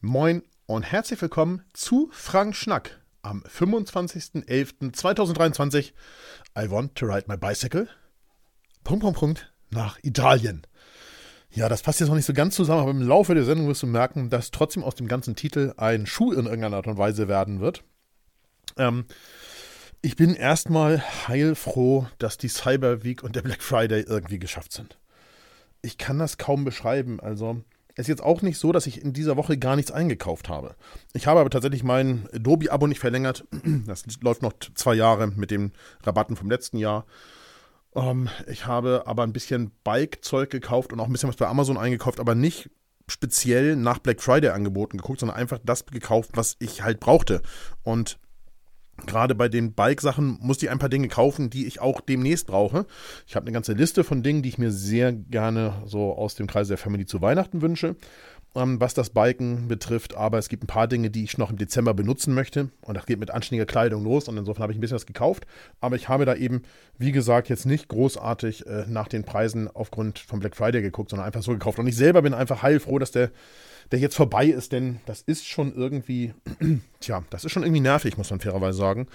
Moin und herzlich willkommen zu Frank Schnack am 25.11.2023. I want to ride my bicycle. Punkt, Punkt, Punkt nach Italien. Ja, das passt jetzt noch nicht so ganz zusammen, aber im Laufe der Sendung wirst du merken, dass trotzdem aus dem ganzen Titel ein Schuh in irgendeiner Art und Weise werden wird. Ähm, ich bin erstmal heilfroh, dass die Cyber Week und der Black Friday irgendwie geschafft sind. Ich kann das kaum beschreiben. Also, es ist jetzt auch nicht so, dass ich in dieser Woche gar nichts eingekauft habe. Ich habe aber tatsächlich mein Adobe-Abo nicht verlängert. Das läuft noch zwei Jahre mit den Rabatten vom letzten Jahr. Ähm, ich habe aber ein bisschen Bike-Zeug gekauft und auch ein bisschen was bei Amazon eingekauft, aber nicht speziell nach Black Friday angeboten geguckt, sondern einfach das gekauft, was ich halt brauchte. Und Gerade bei den Bike-Sachen musste ich ein paar Dinge kaufen, die ich auch demnächst brauche. Ich habe eine ganze Liste von Dingen, die ich mir sehr gerne so aus dem Kreis der Family zu Weihnachten wünsche, was das Biken betrifft. Aber es gibt ein paar Dinge, die ich noch im Dezember benutzen möchte. Und das geht mit anständiger Kleidung los. Und insofern habe ich ein bisschen was gekauft. Aber ich habe da eben, wie gesagt, jetzt nicht großartig äh, nach den Preisen aufgrund von Black Friday geguckt, sondern einfach so gekauft. Und ich selber bin einfach heilfroh, dass der der jetzt vorbei ist, denn das ist schon irgendwie, tja, das ist schon irgendwie nervig, muss man fairerweise sagen.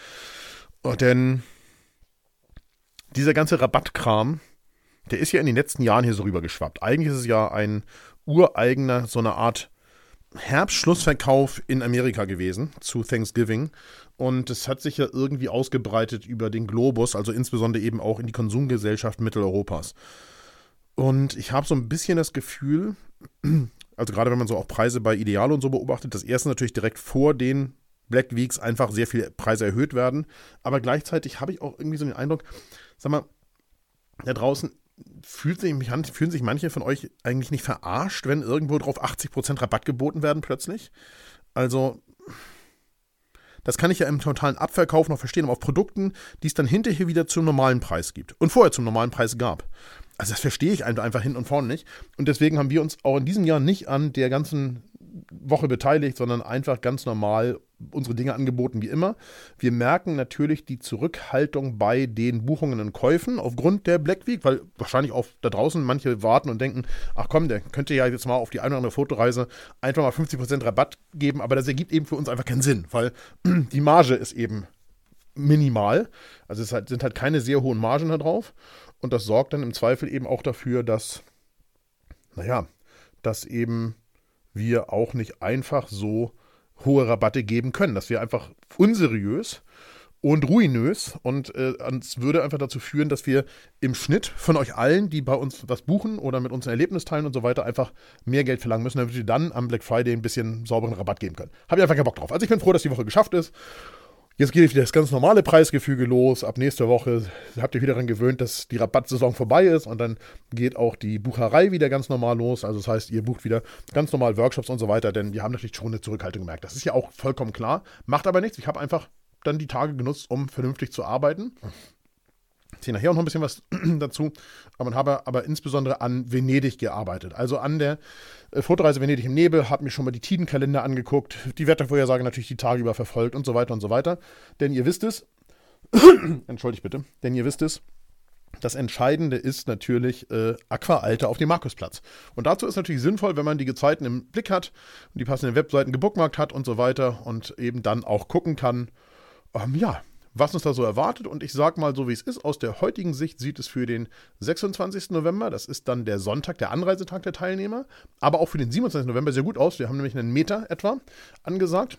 Oh, denn dieser ganze Rabattkram, der ist ja in den letzten Jahren hier so rübergeschwappt. Eigentlich ist es ja ein ureigener, so eine Art Herbstschlussverkauf in Amerika gewesen zu Thanksgiving. Und es hat sich ja irgendwie ausgebreitet über den Globus, also insbesondere eben auch in die Konsumgesellschaft Mitteleuropas. Und ich habe so ein bisschen das Gefühl, also gerade wenn man so auch Preise bei Ideal und so beobachtet, das erste natürlich direkt vor den Black Weeks einfach sehr viele Preise erhöht werden. Aber gleichzeitig habe ich auch irgendwie so den Eindruck, sag mal, da draußen fühlt sich, fühlen sich manche von euch eigentlich nicht verarscht, wenn irgendwo drauf 80% Rabatt geboten werden plötzlich. Also, das kann ich ja im totalen Abverkauf noch verstehen, aber auf Produkten, die es dann hinterher wieder zum normalen Preis gibt und vorher zum normalen Preis gab. Also das verstehe ich einfach hin und vorne nicht. Und deswegen haben wir uns auch in diesem Jahr nicht an der ganzen Woche beteiligt, sondern einfach ganz normal unsere Dinge angeboten wie immer. Wir merken natürlich die Zurückhaltung bei den Buchungen und Käufen aufgrund der Black Week, weil wahrscheinlich auch da draußen manche warten und denken, ach komm, der könnte ja jetzt mal auf die eine oder andere Fotoreise einfach mal 50% Rabatt geben, aber das ergibt eben für uns einfach keinen Sinn, weil die Marge ist eben minimal. Also es sind halt keine sehr hohen Margen da drauf. Und das sorgt dann im Zweifel eben auch dafür, dass, naja, dass eben wir auch nicht einfach so hohe Rabatte geben können, dass wir einfach unseriös und ruinös und äh, es würde einfach dazu führen, dass wir im Schnitt von euch allen, die bei uns was buchen oder mit uns ein Erlebnis teilen und so weiter, einfach mehr Geld verlangen müssen, damit wir dann am Black Friday ein bisschen sauberen Rabatt geben können. Habe ich einfach keinen Bock drauf. Also ich bin froh, dass die Woche geschafft ist Jetzt geht wieder das ganz normale Preisgefüge los. Ab nächster Woche habt ihr wieder daran gewöhnt, dass die Rabattsaison vorbei ist und dann geht auch die Bucherei wieder ganz normal los. Also das heißt, ihr bucht wieder ganz normal Workshops und so weiter, denn wir haben natürlich schon eine Zurückhaltung gemerkt. Das ist ja auch vollkommen klar. Macht aber nichts. Ich habe einfach dann die Tage genutzt, um vernünftig zu arbeiten erzähle nachher auch noch ein bisschen was dazu. Aber man habe aber insbesondere an Venedig gearbeitet. Also an der äh, Fotoreise Venedig im Nebel, habe mir schon mal die Tidenkalender angeguckt, die Wettervorhersage natürlich die Tage über verfolgt und so weiter und so weiter. Denn ihr wisst es, entschuldigt bitte, denn ihr wisst es, das Entscheidende ist natürlich äh, Aqua-Alter auf dem Markusplatz. Und dazu ist natürlich sinnvoll, wenn man die Gezeiten im Blick hat und die passenden Webseiten gebookmarkt hat und so weiter und eben dann auch gucken kann, ähm, ja, was uns da so erwartet. Und ich sage mal so, wie es ist. Aus der heutigen Sicht sieht es für den 26. November, das ist dann der Sonntag, der Anreisetag der Teilnehmer, aber auch für den 27. November sehr gut aus. Wir haben nämlich einen Meter etwa angesagt.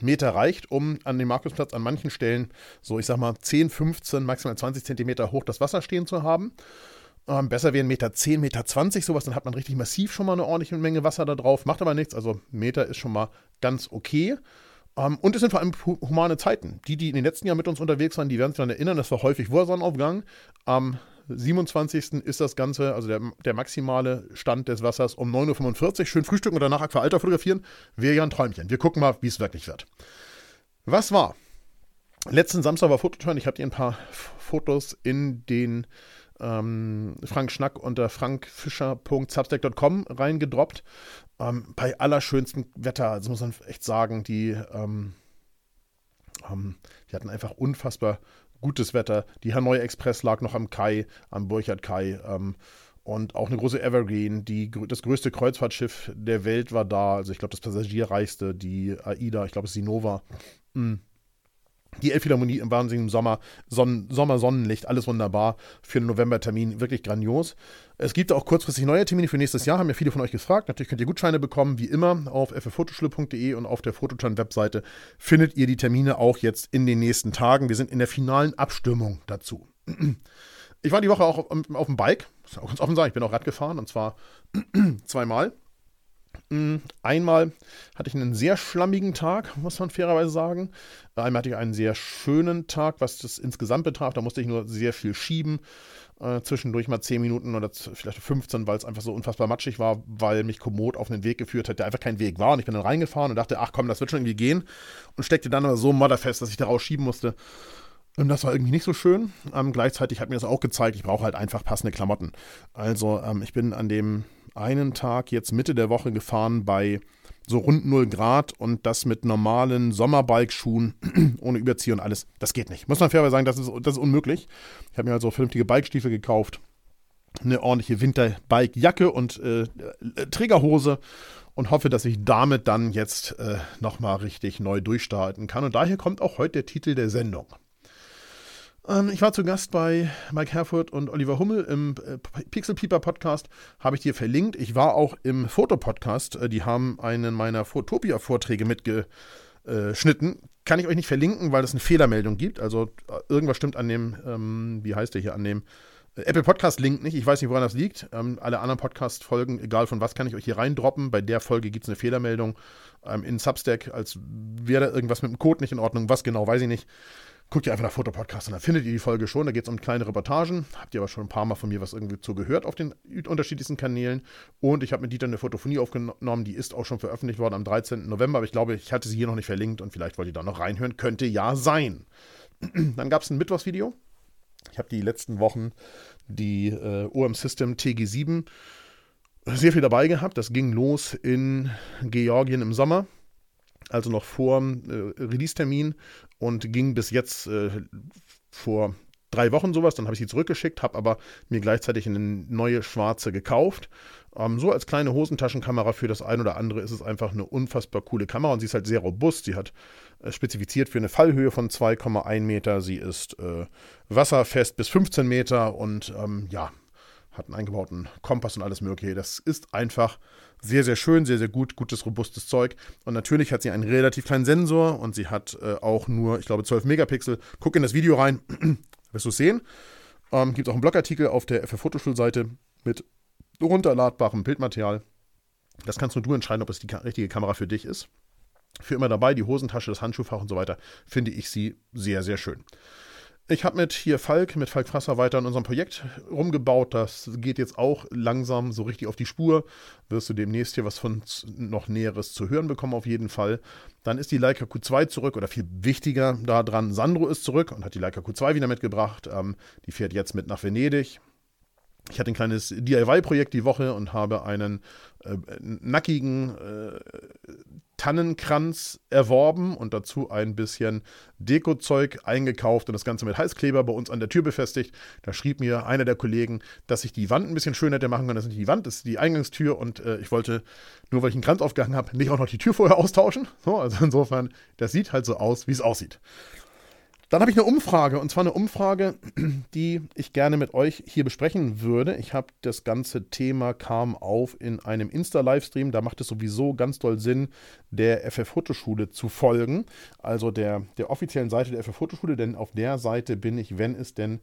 Meter reicht, um an dem Markusplatz an manchen Stellen so, ich sag mal, 10, 15, maximal 20 Zentimeter hoch das Wasser stehen zu haben. Ähm, besser wäre ein Meter 10, Meter 20, sowas, dann hat man richtig massiv schon mal eine ordentliche Menge Wasser da drauf. Macht aber nichts, also Meter ist schon mal ganz okay. Ähm, und es sind vor allem humane Zeiten. Die, die in den letzten Jahren mit uns unterwegs waren, die werden sich daran erinnern, das war häufig vor Sonnenaufgang. Am 27. ist das Ganze, also der, der maximale Stand des Wassers um 9.45 Uhr. Schön frühstücken und danach Aqua Alter fotografieren. Wäre ja ein Träumchen. Wir gucken mal, wie es wirklich wird. Was war? Letzten Samstag war Fototurn. Ich habe dir ein paar Fotos in den ähm, Frank Schnack unter frankfischer.substack.com reingedroppt. Ähm, bei allerschönstem Wetter, also muss man echt sagen, die, ähm, ähm, die hatten einfach unfassbar gutes Wetter. Die Hanoi Express lag noch am Kai, am Burchard Kai. Ähm, und auch eine große Evergreen. Die, das größte Kreuzfahrtschiff der Welt war da. Also ich glaube, das passagierreichste, die AIDA, ich glaube, es ist die Nova. Mhm. Die Elbphilharmonie im wahnsinnigen Sommer, Sonnen, Sommer, Sonnenlicht, alles wunderbar für einen Novembertermin, wirklich grandios. Es gibt auch kurzfristig neue Termine für nächstes Jahr, haben ja viele von euch gefragt. Natürlich könnt ihr Gutscheine bekommen, wie immer, auf fffotoschule.de und auf der Fototron-Webseite findet ihr die Termine auch jetzt in den nächsten Tagen. Wir sind in der finalen Abstimmung dazu. Ich war die Woche auch auf, dem Bike, muss auch ganz offen sagen, ich bin auch Rad gefahren und zwar zweimal. Mm, einmal hatte ich einen sehr schlammigen Tag, muss man fairerweise sagen. Einmal hatte ich einen sehr schönen Tag, was das insgesamt betraf. Da musste ich nur sehr viel schieben. Äh, zwischendurch mal 10 Minuten oder vielleicht 15, weil es einfach so unfassbar matschig war, weil mich Komoot auf einen Weg geführt hat, der einfach kein Weg war. Und ich bin dann reingefahren und dachte, ach komm, das wird schon irgendwie gehen. Und steckte dann aber so modderfest, dass ich da rausschieben musste. Und das war irgendwie nicht so schön. Ähm, gleichzeitig hat mir das auch gezeigt, ich brauche halt einfach passende Klamotten. Also ähm, ich bin an dem einen Tag jetzt Mitte der Woche gefahren bei so rund 0 Grad und das mit normalen Sommerbike-Schuhen ohne Überzieher und alles. Das geht nicht. Muss man fairerweise sagen, das ist, das ist unmöglich. Ich habe mir also vernünftige Bikestiefel gekauft, eine ordentliche Winterbike-Jacke und äh, Trägerhose und hoffe, dass ich damit dann jetzt äh, nochmal richtig neu durchstarten kann. Und daher kommt auch heute der Titel der Sendung. Ähm, ich war zu Gast bei Mike Herford und Oliver Hummel im äh, Pixel Peeper Podcast, habe ich dir verlinkt. Ich war auch im Fotopodcast, äh, die haben einen meiner Fotopia-Vorträge mitgeschnitten. Kann ich euch nicht verlinken, weil es eine Fehlermeldung gibt. Also äh, irgendwas stimmt an dem, ähm, wie heißt der hier, an dem Apple Podcast Link nicht. Ich weiß nicht, woran das liegt. Ähm, alle anderen Podcast-Folgen, egal von was, kann ich euch hier reindroppen. Bei der Folge gibt es eine Fehlermeldung ähm, in Substack, als wäre da irgendwas mit dem Code nicht in Ordnung. Was genau, weiß ich nicht. Guckt ihr einfach nach Fotopodcast und dann findet ihr die Folge schon. Da geht es um kleine Reportagen. Habt ihr aber schon ein paar Mal von mir was irgendwie zu gehört auf den unterschiedlichsten Kanälen. Und ich habe mit Dieter eine Fotophonie aufgenommen. Die ist auch schon veröffentlicht worden am 13. November. Aber ich glaube, ich hatte sie hier noch nicht verlinkt und vielleicht wollt ihr da noch reinhören. Könnte ja sein. dann gab es ein Mittwochsvideo. Ich habe die letzten Wochen die äh, OM System TG7 sehr viel dabei gehabt. Das ging los in Georgien im Sommer also noch vor äh, Release-Termin und ging bis jetzt äh, vor drei Wochen sowas. Dann habe ich sie zurückgeschickt, habe aber mir gleichzeitig eine neue schwarze gekauft. Ähm, so als kleine Hosentaschenkamera für das ein oder andere ist es einfach eine unfassbar coole Kamera und sie ist halt sehr robust. Sie hat äh, spezifiziert für eine Fallhöhe von 2,1 Meter. Sie ist äh, wasserfest bis 15 Meter und ähm, ja, hat einen eingebauten Kompass und alles Mögliche. Das ist einfach sehr, sehr schön, sehr, sehr gut, gutes, robustes Zeug. Und natürlich hat sie einen relativ kleinen Sensor und sie hat äh, auch nur, ich glaube, 12 Megapixel. Guck in das Video rein, wirst du es sehen. Ähm, Gibt auch einen Blogartikel auf der FF Fotoschulseite mit runterladbarem Bildmaterial. Das kannst nur du entscheiden, ob es die richtige Kamera für dich ist. Für immer dabei, die Hosentasche, das Handschuhfach und so weiter, finde ich sie sehr, sehr schön. Ich habe mit hier Falk, mit Falk Frasser weiter an unserem Projekt rumgebaut. Das geht jetzt auch langsam so richtig auf die Spur. Wirst du demnächst hier was von noch Näheres zu hören bekommen, auf jeden Fall. Dann ist die Leica Q2 zurück oder viel wichtiger daran, Sandro ist zurück und hat die Leica Q2 wieder mitgebracht. Ähm, die fährt jetzt mit nach Venedig. Ich hatte ein kleines DIY-Projekt die Woche und habe einen äh, nackigen äh, Tannenkranz erworben und dazu ein bisschen Dekozeug eingekauft und das Ganze mit Heißkleber bei uns an der Tür befestigt. Da schrieb mir einer der Kollegen, dass ich die Wand ein bisschen schön hätte machen können. Das ist nicht die Wand, das ist die Eingangstür und äh, ich wollte, nur weil ich einen Kranz aufgehangen habe, nicht auch noch die Tür vorher austauschen. So, also insofern, das sieht halt so aus, wie es aussieht. Dann habe ich eine Umfrage, und zwar eine Umfrage, die ich gerne mit euch hier besprechen würde. Ich habe das ganze Thema kam auf in einem Insta-Livestream. Da macht es sowieso ganz doll Sinn, der FF Fotoschule zu folgen, also der, der offiziellen Seite der FF Fotoschule, denn auf der Seite bin ich, wenn es denn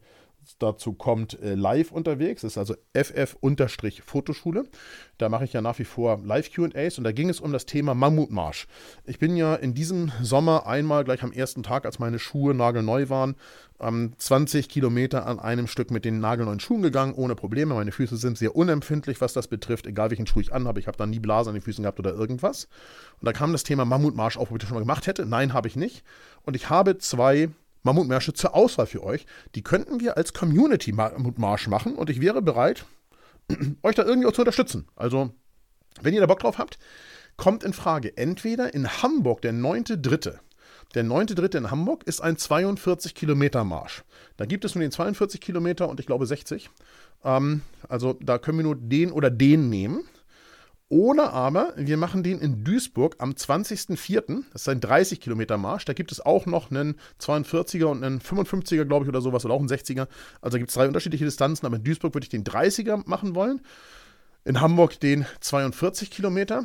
dazu kommt, äh, live unterwegs. Das ist also FF-Fotoschule. Da mache ich ja nach wie vor Live-QAs und da ging es um das Thema Mammutmarsch. Ich bin ja in diesem Sommer einmal gleich am ersten Tag, als meine Schuhe nagelneu waren, 20 Kilometer an einem Stück mit den nagelneuen Schuhen gegangen, ohne Probleme. Meine Füße sind sehr unempfindlich, was das betrifft, egal welchen Schuh ich anhabe. Ich habe da nie Blasen an den Füßen gehabt oder irgendwas. Und da kam das Thema Mammutmarsch auf, ob ich das schon mal gemacht hätte. Nein, habe ich nicht. Und ich habe zwei Mammutmärsche zur Auswahl für euch. Die könnten wir als Community-Mammutmarsch machen und ich wäre bereit, euch da irgendwie auch zu unterstützen. Also, wenn ihr da Bock drauf habt, kommt in Frage entweder in Hamburg der 9.3. Der 9.3. in Hamburg ist ein 42 Kilometer Marsch. Da gibt es nur den 42 Kilometer und ich glaube 60. Ähm, also da können wir nur den oder den nehmen. Oder aber wir machen den in Duisburg am 20.04. Das ist ein 30 Kilometer Marsch. Da gibt es auch noch einen 42er und einen 55er, glaube ich, oder sowas, oder auch einen 60er. Also gibt es drei unterschiedliche Distanzen. Aber in Duisburg würde ich den 30er machen wollen. In Hamburg den 42 Kilometer.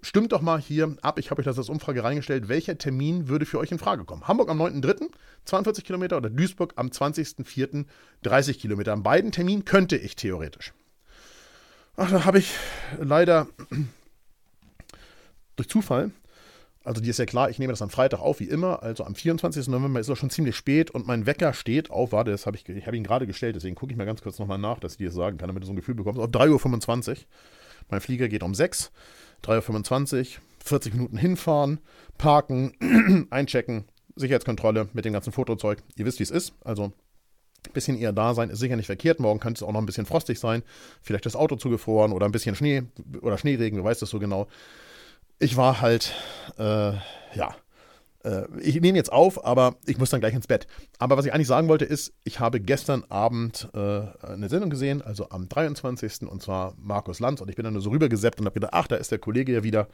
Stimmt doch mal hier ab, ich habe euch das als Umfrage reingestellt, welcher Termin würde für euch in Frage kommen? Hamburg am 9.3., 42 Kilometer oder Duisburg am 20.04., 30 Kilometer. An beiden Terminen könnte ich theoretisch. Ach, da habe ich leider durch Zufall, also dir ist ja klar, ich nehme das am Freitag auf, wie immer, also am 24. November ist es schon ziemlich spät und mein Wecker steht auf, warte, das habe ich, ich habe ihn gerade gestellt, deswegen gucke ich mal ganz kurz nochmal nach, dass ich dir das sagen kann, damit du so ein Gefühl bekommst, auf 3.25 Uhr. Mein Flieger geht um 6, 3.25 Uhr, 40 Minuten hinfahren, parken, einchecken, Sicherheitskontrolle mit dem ganzen Fotozeug. Ihr wisst, wie es ist, also bisschen eher da sein ist sicher nicht verkehrt. Morgen könnte es auch noch ein bisschen frostig sein. Vielleicht das Auto zugefroren oder ein bisschen Schnee oder Schneeregen, du weißt das so genau. Ich war halt, äh, ja, äh, ich nehme jetzt auf, aber ich muss dann gleich ins Bett. Aber was ich eigentlich sagen wollte ist, ich habe gestern Abend äh, eine Sendung gesehen, also am 23. und zwar Markus Lanz und ich bin dann nur so rübergesäppt und habe gedacht, ach, da ist der Kollege ja wieder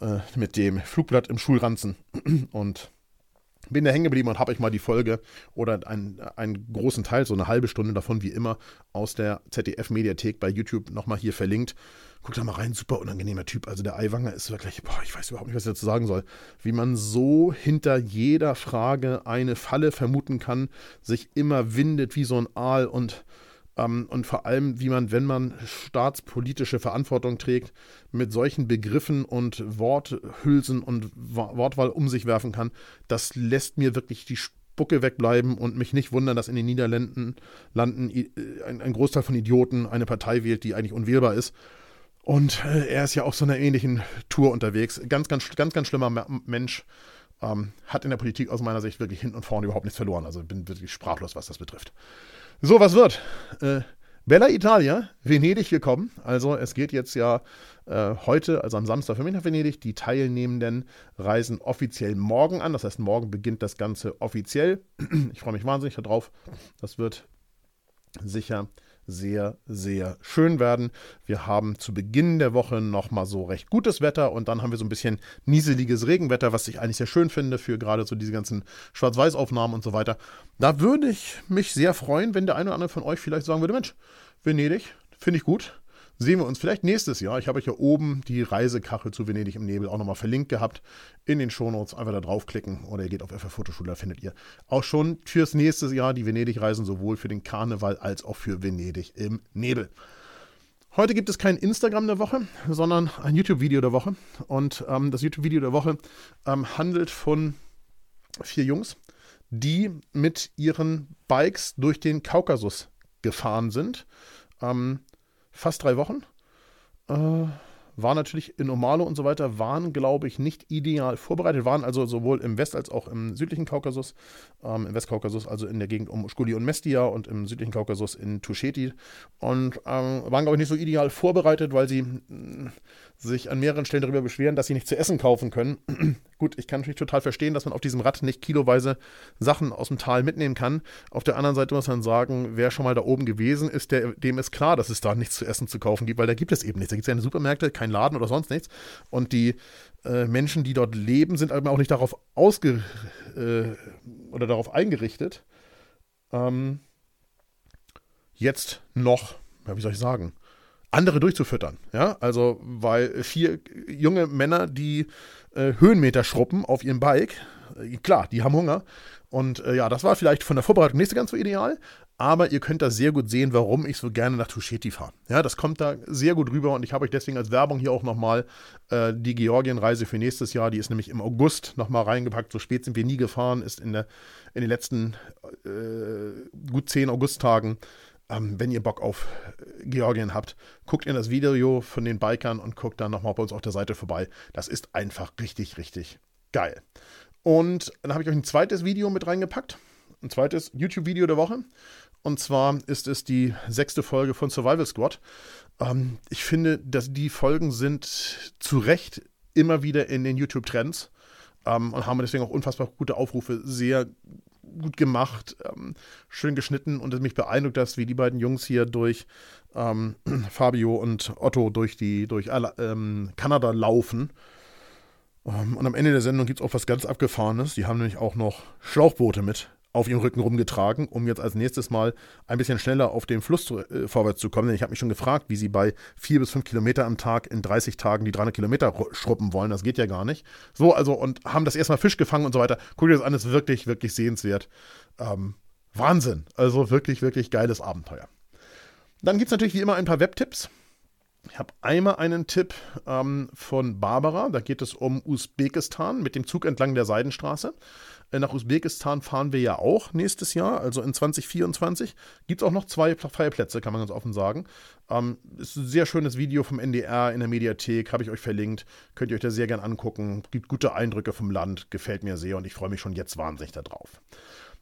äh, mit dem Flugblatt im Schulranzen und bin da hängen geblieben und habe euch mal die Folge oder einen, einen großen Teil, so eine halbe Stunde davon wie immer, aus der ZDF-Mediathek bei YouTube nochmal hier verlinkt. Guckt da mal rein, super unangenehmer Typ. Also der Eiwanger ist wirklich, boah, ich weiß überhaupt nicht, was ich dazu sagen soll. Wie man so hinter jeder Frage eine Falle vermuten kann, sich immer windet wie so ein Aal und ähm, und vor allem, wie man, wenn man staatspolitische Verantwortung trägt, mit solchen Begriffen und Worthülsen und Wortwahl um sich werfen kann, das lässt mir wirklich die Spucke wegbleiben und mich nicht wundern, dass in den Niederlanden landen, äh, ein, ein Großteil von Idioten eine Partei wählt, die eigentlich unwählbar ist. Und äh, er ist ja auch so einer ähnlichen Tour unterwegs. Ganz, ganz, ganz, ganz schlimmer Mensch. Ähm, hat in der Politik aus meiner Sicht wirklich hinten und vorne überhaupt nichts verloren. Also bin wirklich sprachlos, was das betrifft. So, was wird? Äh, Bella Italia, Venedig gekommen. Also es geht jetzt ja äh, heute, also am Samstag für mich nach Venedig. Die Teilnehmenden reisen offiziell morgen an. Das heißt, morgen beginnt das Ganze offiziell. Ich freue mich wahnsinnig darauf. Das wird sicher sehr, sehr schön werden. Wir haben zu Beginn der Woche nochmal so recht gutes Wetter und dann haben wir so ein bisschen nieseliges Regenwetter, was ich eigentlich sehr schön finde für gerade so diese ganzen Schwarz-Weiß-Aufnahmen und so weiter. Da würde ich mich sehr freuen, wenn der eine oder andere von euch vielleicht sagen würde, Mensch, Venedig, finde ich gut sehen wir uns vielleicht nächstes Jahr. Ich habe euch ja oben die Reisekachel zu Venedig im Nebel auch nochmal verlinkt gehabt. In den Shownotes einfach da draufklicken oder ihr geht auf FF Fotoschule, da findet ihr auch schon fürs nächste Jahr die Venedig-Reisen sowohl für den Karneval als auch für Venedig im Nebel. Heute gibt es kein Instagram der Woche, sondern ein YouTube-Video der Woche. Und ähm, das YouTube-Video der Woche ähm, handelt von vier Jungs, die mit ihren Bikes durch den Kaukasus gefahren sind. Ähm, fast drei Wochen. Äh, war natürlich in Omalo und so weiter, waren, glaube ich, nicht ideal vorbereitet, waren also sowohl im West- als auch im südlichen Kaukasus, ähm, im Westkaukasus, also in der Gegend um Skuli und Mestia und im südlichen Kaukasus in Tusheti und ähm, waren, glaube ich, nicht so ideal vorbereitet, weil sie mh, sich an mehreren Stellen darüber beschweren, dass sie nicht zu essen kaufen können. Gut, ich kann natürlich total verstehen, dass man auf diesem Rad nicht kiloweise Sachen aus dem Tal mitnehmen kann. Auf der anderen Seite muss man sagen, wer schon mal da oben gewesen ist, der, dem ist klar, dass es da nichts zu essen zu kaufen gibt, weil da gibt es eben nichts. Da gibt es keine Supermärkte, kein Laden oder sonst nichts. Und die äh, Menschen, die dort leben, sind aber auch nicht darauf ausge äh, oder darauf eingerichtet, ähm, jetzt noch, ja, wie soll ich sagen, andere durchzufüttern. Ja, also, weil vier junge Männer, die äh, Höhenmeter schruppen auf ihrem Bike, äh, klar, die haben Hunger. Und äh, ja, das war vielleicht von der Vorbereitung nicht so ganz so ideal, aber ihr könnt da sehr gut sehen, warum ich so gerne nach Tusheti fahre. Ja, das kommt da sehr gut rüber und ich habe euch deswegen als Werbung hier auch nochmal äh, die Georgien-Reise für nächstes Jahr, die ist nämlich im August nochmal reingepackt. So spät sind wir nie gefahren, ist in, der, in den letzten äh, gut zehn Augusttagen ähm, wenn ihr Bock auf äh, Georgien habt, guckt in das Video von den Bikern und guckt dann nochmal bei uns auf der Seite vorbei. Das ist einfach richtig, richtig geil. Und dann habe ich euch ein zweites Video mit reingepackt. Ein zweites YouTube-Video der Woche. Und zwar ist es die sechste Folge von Survival Squad. Ähm, ich finde, dass die Folgen sind zu Recht immer wieder in den YouTube-Trends. ähm, und haben deswegen auch unfassbar gute Aufrufe. Sehr gut gemacht, ähm, schön geschnitten und es mich beeindruckt, dass wie die beiden Jungs hier durch ähm, Fabio und Otto durch die durch ähm, Kanada laufen. Ähm, und am Ende der Sendung gibt es auch was ganz Abgefahrenes. Die haben nämlich auch noch Schlauchboote mit auf ihrem Rücken rumgetragen, um jetzt als nächstes mal ein bisschen schneller auf dem Fluss zu, äh, vorwärts zu kommen. Denn ich habe mich schon gefragt, wie sie bei vier bis fünf Kilometer am Tag in 30 Tagen die 300 Kilometer schruppen wollen. Das geht ja gar nicht. So, also, und haben das erstmal Fisch gefangen und so weiter. Guck dir das an, ist wirklich, wirklich sehenswert. Ähm, Wahnsinn. Also wirklich, wirklich geiles Abenteuer. Dann gibt es natürlich wie immer ein paar Webtipps. Ich habe einmal einen Tipp ähm, von Barbara. Da geht es um Usbekistan mit dem Zug entlang der Seidenstraße. Äh, nach Usbekistan fahren wir ja auch nächstes Jahr, also in 2024. Gibt es auch noch zwei freie Plätze, kann man ganz offen sagen. Ähm, ist ein sehr schönes Video vom NDR in der Mediathek, habe ich euch verlinkt. Könnt ihr euch da sehr gern angucken. Gibt gute Eindrücke vom Land, gefällt mir sehr und ich freue mich schon jetzt wahnsinnig darauf.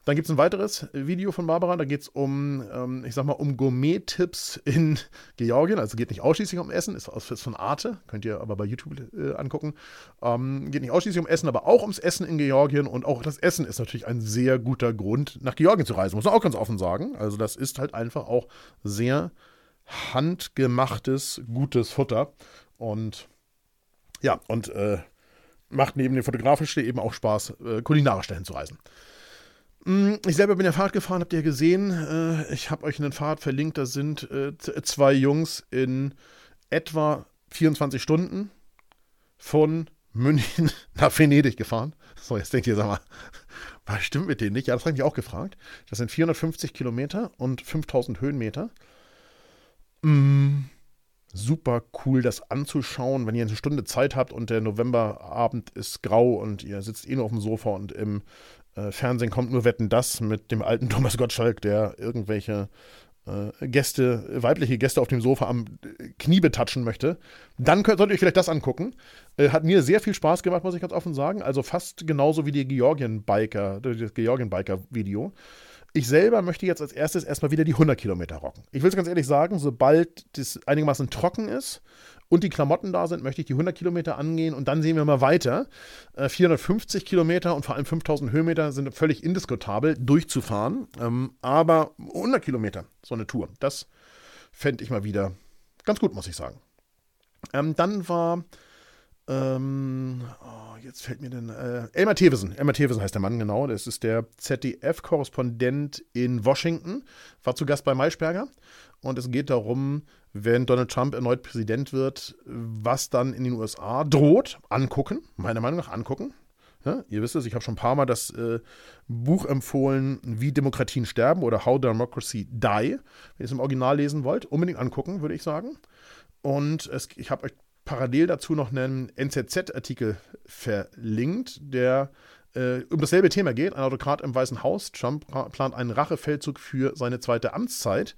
Dann gibt es ein weiteres Video von Barbara, da geht es um, ähm, ich sag mal, um Gourmet-Tipps in Georgien. Also geht nicht ausschließlich um Essen, ist, ist von Arte, könnt ihr aber bei YouTube äh, angucken. Ähm, geht nicht ausschließlich um Essen, aber auch ums Essen in Georgien. Und auch das Essen ist natürlich ein sehr guter Grund, nach Georgien zu reisen, muss man auch ganz offen sagen. Also das ist halt einfach auch sehr handgemachtes, gutes Futter. Und ja, und äh, macht neben dem fotografischen eben auch Spaß, äh, kulinarisch dahin zu reisen. Mm, ich selber bin ja Fahrrad gefahren, habt ihr gesehen. Äh, ich habe euch einen Fahrrad verlinkt. Da sind äh, zwei Jungs in etwa 24 Stunden von München nach Venedig gefahren. So, jetzt denkt ihr, sag mal, was stimmt mit denen nicht? Ja, das habe ich auch gefragt. Das sind 450 Kilometer und 5000 Höhenmeter. Mm, super cool, das anzuschauen, wenn ihr eine Stunde Zeit habt und der Novemberabend ist grau und ihr sitzt eh nur auf dem Sofa und im äh, Fernsehen kommt nur Wetten das mit dem alten Thomas Gottschalk, der irgendwelche äh, Gäste, weibliche Gäste auf dem Sofa am Knie betatschen möchte, dann könnt, solltet ihr euch vielleicht das angucken. Äh, hat mir sehr viel Spaß gemacht, muss ich ganz offen sagen. Also fast genauso wie die Georgien-Biker, das Georgien-Biker-Video. Ich selber möchte jetzt als erstes erstmal wieder die 100 Kilometer rocken. Ich will es ganz ehrlich sagen, sobald das einigermaßen trocken ist und die Klamotten da sind, möchte ich die 100 Kilometer angehen und dann sehen wir mal weiter. Äh, 450 Kilometer und vor allem 5000 Höhenmeter sind völlig indiskutabel durchzufahren. Ähm, aber 100 Kilometer, so eine Tour, das fände ich mal wieder ganz gut, muss ich sagen. Ähm, dann war ähm, oh, jetzt fällt mir denn. Äh, Elmar Thewesen. Elmar Thewesen heißt der Mann, genau. Das ist der ZDF-Korrespondent in Washington. War zu Gast bei Maischberger. Und es geht darum, wenn Donald Trump erneut Präsident wird, was dann in den USA droht. Angucken. Meiner Meinung nach angucken. Ja, ihr wisst es, ich habe schon ein paar Mal das äh, Buch empfohlen, Wie Demokratien sterben oder How Democracy Die. Wenn ihr es im Original lesen wollt, unbedingt angucken, würde ich sagen. Und es, ich habe euch parallel dazu noch einen NZZ-Artikel verlinkt, der äh, um dasselbe Thema geht. Ein Autokrat im Weißen Haus. Trump plant einen Rachefeldzug für seine zweite Amtszeit.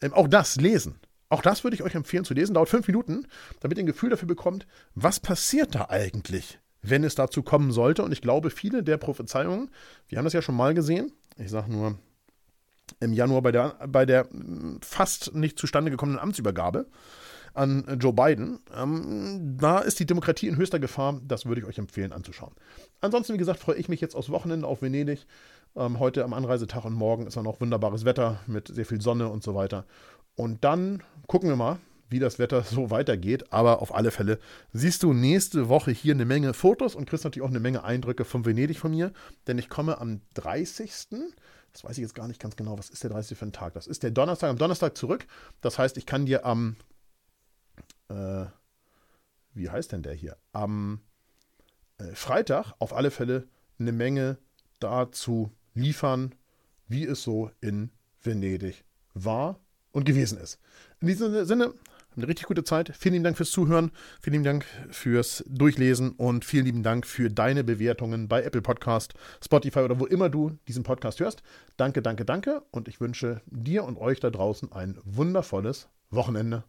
Ähm, auch das lesen. Auch das würde ich euch empfehlen zu lesen. Dauert fünf Minuten, damit ihr ein Gefühl dafür bekommt, was passiert da eigentlich, wenn es dazu kommen sollte. Und ich glaube, viele der Prophezeiungen, wir haben das ja schon mal gesehen. Ich sage nur im Januar bei der, bei der fast nicht zustande gekommenen Amtsübergabe an Joe Biden. Ähm, da ist die Demokratie in höchster Gefahr. Das würde ich euch empfehlen anzuschauen. Ansonsten, wie gesagt, freue ich mich jetzt aufs Wochenende auf Venedig. Ähm, heute am Anreisetag und morgen ist dann noch wunderbares Wetter mit sehr viel Sonne und so weiter. Und dann gucken wir mal, wie das Wetter so weitergeht. Aber auf alle Fälle siehst du nächste Woche hier eine Menge Fotos und kriegst natürlich auch eine Menge Eindrücke von Venedig von mir. Denn ich komme am 30. Das weiß ich jetzt gar nicht ganz genau. Was ist der 30. für ein Tag? Das ist der Donnerstag. Am Donnerstag zurück. Das heißt, ich kann dir am äh, wie heißt denn der hier? Am äh, Freitag auf alle Fälle eine Menge dazu liefern, wie es so in Venedig war und gewesen ist. In diesem Sinne, eine richtig gute Zeit. Vielen lieben Dank fürs Zuhören, vielen lieben Dank fürs Durchlesen und vielen lieben Dank für deine Bewertungen bei Apple Podcast, Spotify oder wo immer du diesen Podcast hörst. Danke, danke, danke und ich wünsche dir und euch da draußen ein wundervolles Wochenende.